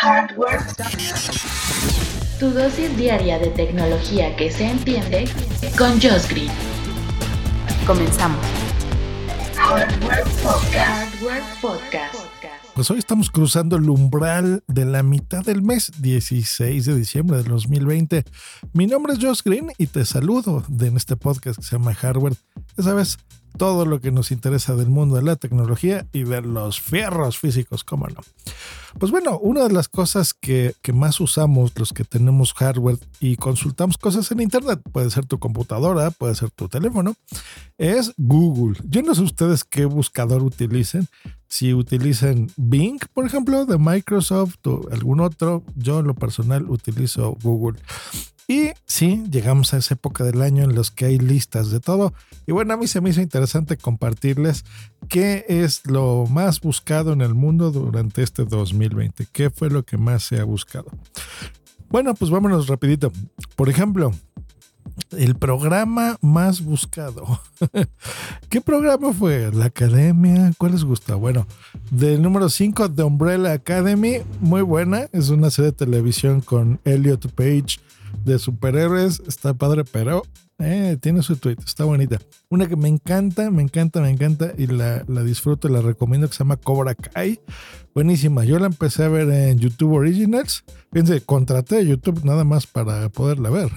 Hardware. Tu dosis diaria de tecnología que se entiende con Josh Green. Comenzamos. Hardware Podcast. Hardware Podcast. Pues hoy estamos cruzando el umbral de la mitad del mes, 16 de diciembre del 2020. Mi nombre es Josh Green y te saludo en este podcast que se llama Hardware. Ya sabes, todo lo que nos interesa del mundo de la tecnología y de los fierros físicos, cómo no. Pues bueno, una de las cosas que, que, más usamos los que tenemos hardware y consultamos cosas en Internet, puede ser tu computadora, puede ser tu teléfono, es Google. Yo no sé ustedes qué buscador utilicen. Si utilizan Bing, por ejemplo, de Microsoft o algún otro, yo en lo personal utilizo Google. Y sí, llegamos a esa época del año en los que hay listas de todo. Y bueno, a mí se me hizo interesante compartirles qué es lo más buscado en el mundo durante este 2020. ¿Qué fue lo que más se ha buscado? Bueno, pues vámonos rapidito. Por ejemplo, el programa más buscado. ¿Qué programa fue? ¿La Academia? ¿Cuál les gusta? Bueno, del número 5, The Umbrella Academy, muy buena. Es una serie de televisión con Elliot Page de superhéroes. Está padre, pero eh, tiene su tweet. Está bonita. Una que me encanta, me encanta, me encanta y la, la disfruto y la recomiendo que se llama Cobra Kai. Buenísima. Yo la empecé a ver en YouTube Originals. Fíjense, contraté YouTube nada más para poderla ver.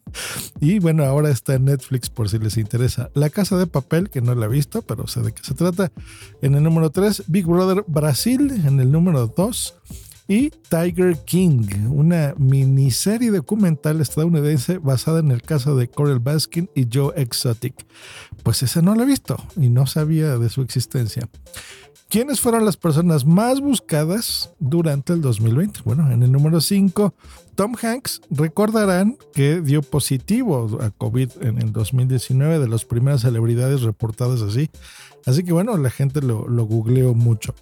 y bueno, ahora está en Netflix por si les interesa. La Casa de Papel, que no la he visto, pero sé de qué se trata. En el número 3, Big Brother Brasil. En el número 2 y Tiger King, una miniserie documental estadounidense basada en el caso de Coral Baskin y Joe Exotic. Pues esa no la he visto y no sabía de su existencia. ¿Quiénes fueron las personas más buscadas durante el 2020? Bueno, en el número 5, Tom Hanks, recordarán que dio positivo a COVID en el 2019, de las primeras celebridades reportadas así. Así que bueno, la gente lo, lo googleó mucho.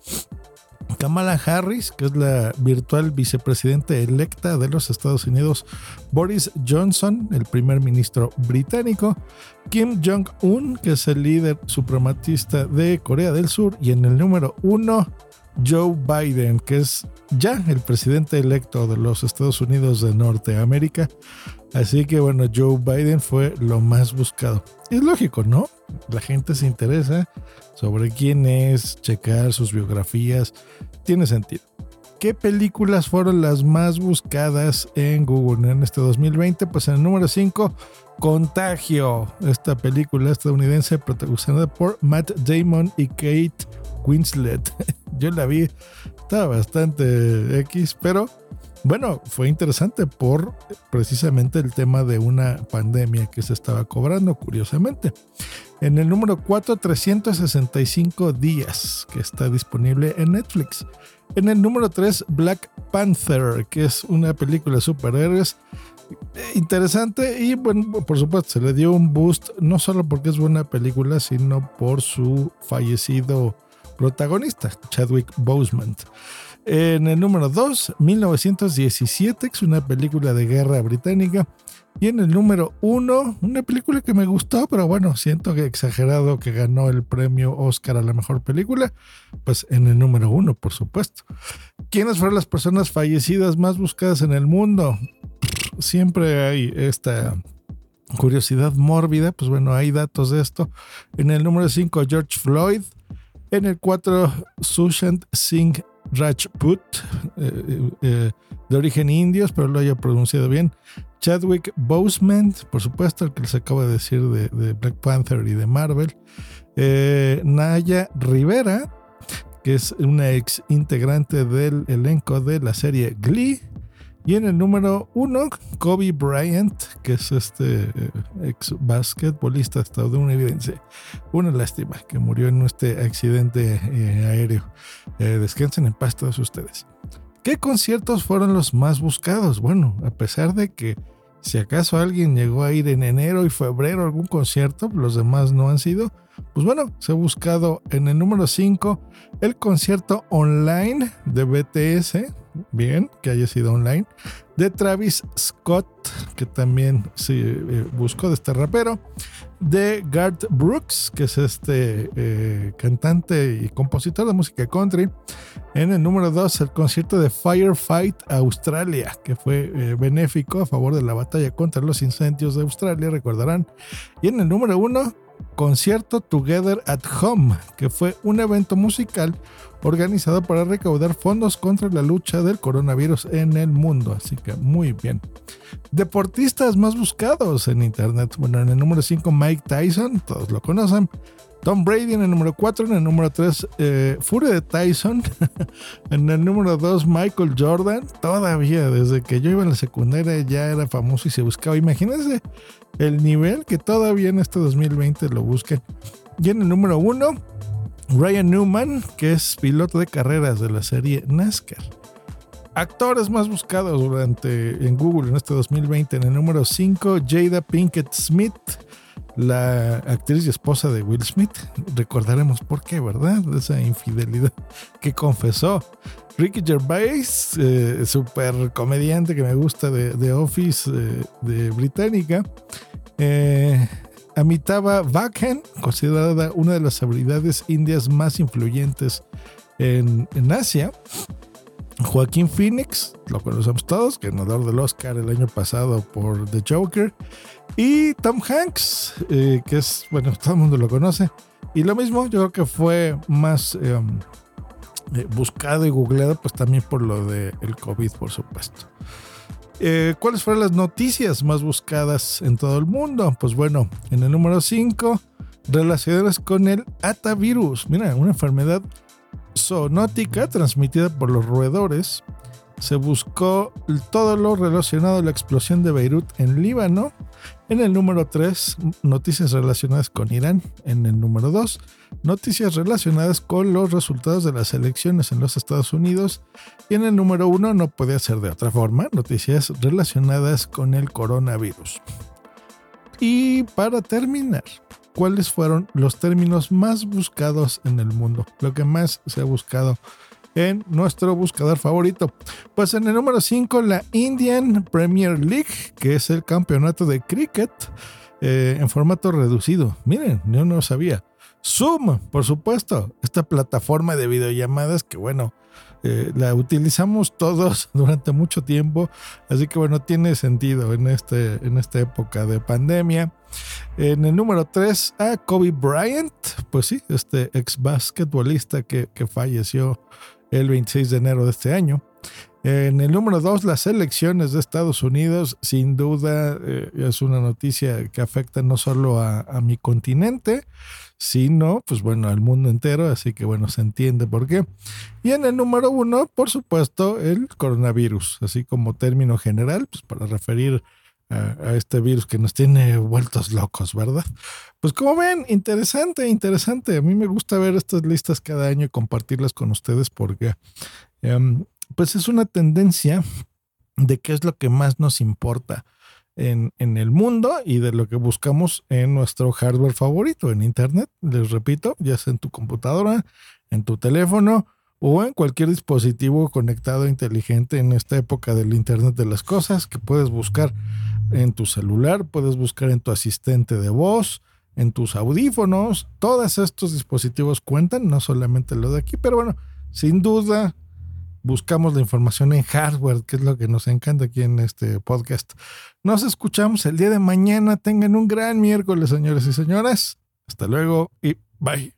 Kamala Harris, que es la virtual vicepresidenta electa de los Estados Unidos, Boris Johnson, el primer ministro británico, Kim Jong-un, que es el líder suprematista de Corea del Sur, y en el número uno, Joe Biden, que es ya el presidente electo de los Estados Unidos de Norteamérica. Así que bueno, Joe Biden fue lo más buscado. Es lógico, ¿no? La gente se interesa sobre quién es, checar sus biografías, tiene sentido. ¿Qué películas fueron las más buscadas en Google en este 2020? Pues en el número 5, Contagio, esta película estadounidense protagonizada por Matt Damon y Kate Winslet. Yo la vi, estaba bastante X, pero bueno, fue interesante por precisamente el tema de una pandemia que se estaba cobrando, curiosamente. En el número 4, 365 días, que está disponible en Netflix. En el número 3, Black Panther, que es una película de superhéroes interesante y bueno, por supuesto se le dio un boost no solo porque es buena película, sino por su fallecido protagonista, Chadwick Boseman. En el número 2, 1917, que es una película de guerra británica. Y en el número 1, una película que me gustó, pero bueno, siento que exagerado que ganó el premio Oscar a la mejor película. Pues en el número 1, por supuesto. ¿Quiénes fueron las personas fallecidas más buscadas en el mundo? Siempre hay esta curiosidad mórbida, pues bueno, hay datos de esto. En el número 5, George Floyd. En el 4, Sushant Singh Rajput, eh, eh, de origen indio, espero lo haya pronunciado bien. Chadwick Boseman, por supuesto, el que les acabo de decir de, Black Panther y de Marvel. Eh, Naya Rivera, que es una ex integrante del elenco de la serie Glee. Y en el número uno, Kobe Bryant, que es este eh, ex basquetbolista estadounidense. Una lástima que murió en este accidente eh, aéreo. Eh, descansen en paz todos ustedes. ¿Qué conciertos fueron los más buscados? Bueno, a pesar de que si acaso alguien llegó a ir en enero y febrero a algún concierto, los demás no han sido. Pues bueno, se ha buscado en el número 5 el concierto online de BTS, bien que haya sido online. De Travis Scott, que también se eh, buscó de este rapero. De Garth Brooks, que es este eh, cantante y compositor de música country. En el número 2, el concierto de Firefight Australia, que fue eh, benéfico a favor de la batalla contra los incendios de Australia, recordarán. Y en el número 1, concierto Together at Home, que fue un evento musical organizado para recaudar fondos contra la lucha del coronavirus en el mundo. Así que muy bien. Deportistas más buscados en Internet. Bueno, en el número 5 Mike Tyson, todos lo conocen. Tom Brady en el número 4, en el número 3 eh, Fury de Tyson, en el número 2 Michael Jordan, todavía desde que yo iba en la secundaria ya era famoso y se buscaba. Imagínense el nivel que todavía en este 2020 lo busquen. Y en el número 1 Ryan Newman, que es piloto de carreras de la serie NASCAR. Actores más buscados durante en Google en este 2020. En el número 5, Jada Pinkett Smith, la actriz y esposa de Will Smith. Recordaremos por qué, ¿verdad? Esa infidelidad que confesó. Ricky Gervais, eh, super comediante que me gusta de, Office eh, de Británica. Eh, Bachchan, considerada una de las habilidades indias más influyentes en, Asia. Joaquín Phoenix, lo conocemos todos, ganador del Oscar el año pasado por The Joker. Y Tom Hanks, eh, que es, bueno, todo el mundo lo conoce. Y lo mismo, yo creo que fue más em, eh, buscado y googleado, pues también por lo del el COVID, por supuesto. Eh, ¿Cuáles fueron las noticias más buscadas en todo el mundo? Pues bueno, en el número 5, relacionadas con el atavirus. Mira, una enfermedad zoonótica transmitida por los roedores. Se buscó todo lo relacionado a la explosión de Beirut en Líbano. En el número 3, noticias relacionadas con Irán. En el número 2, noticias relacionadas con los resultados de las elecciones en los Estados Unidos. Y en el número 1, no puede ser de otra forma, noticias relacionadas con el coronavirus. Y para terminar, ¿cuáles fueron los términos más buscados en el mundo? Lo que más se ha buscado en nuestro buscador favorito. Pues en el número 5, la Indian Premier League, que es el campeonato de cricket eh, en formato reducido. Miren, yo no sabía. Zoom, por supuesto, esta plataforma de videollamadas que bueno, eh, la utilizamos todos durante mucho tiempo, así que bueno, tiene sentido en, este, en esta época de pandemia. En el número 3 a Kobe Bryant, pues sí, este ex basquetbolista que, que falleció el 26 de enero de este año. En el número 2, las elecciones de Estados Unidos, sin duda eh, es una noticia que afecta no solo a, mi continente, sino, pues bueno, al mundo entero, así que bueno, se entiende por qué. Y en el número 1, por supuesto, el coronavirus, así como término general, pues para referir a, este virus que nos tiene vueltos locos, ¿verdad? Pues como ven, interesante, interesante. A mí me gusta ver estas listas cada año y compartirlas con ustedes porque em, pues es una tendencia de qué es lo que más nos importa en, en, el mundo y de lo que buscamos en nuestro hardware favorito, en Internet. Les repito, ya sea en tu computadora, en tu teléfono o en cualquier dispositivo conectado inteligente en esta época del Internet de las Cosas que puedes buscar en tu celular, puedes buscar en tu asistente de voz, en tus audífonos. Todos estos dispositivos cuentan, no solamente lo de aquí, pero bueno, sin duda buscamos la información en hardware, que es lo que nos encanta aquí en este podcast. Nos escuchamos el día de mañana. Tengan un gran miércoles, señores y señoras. Hasta luego y bye.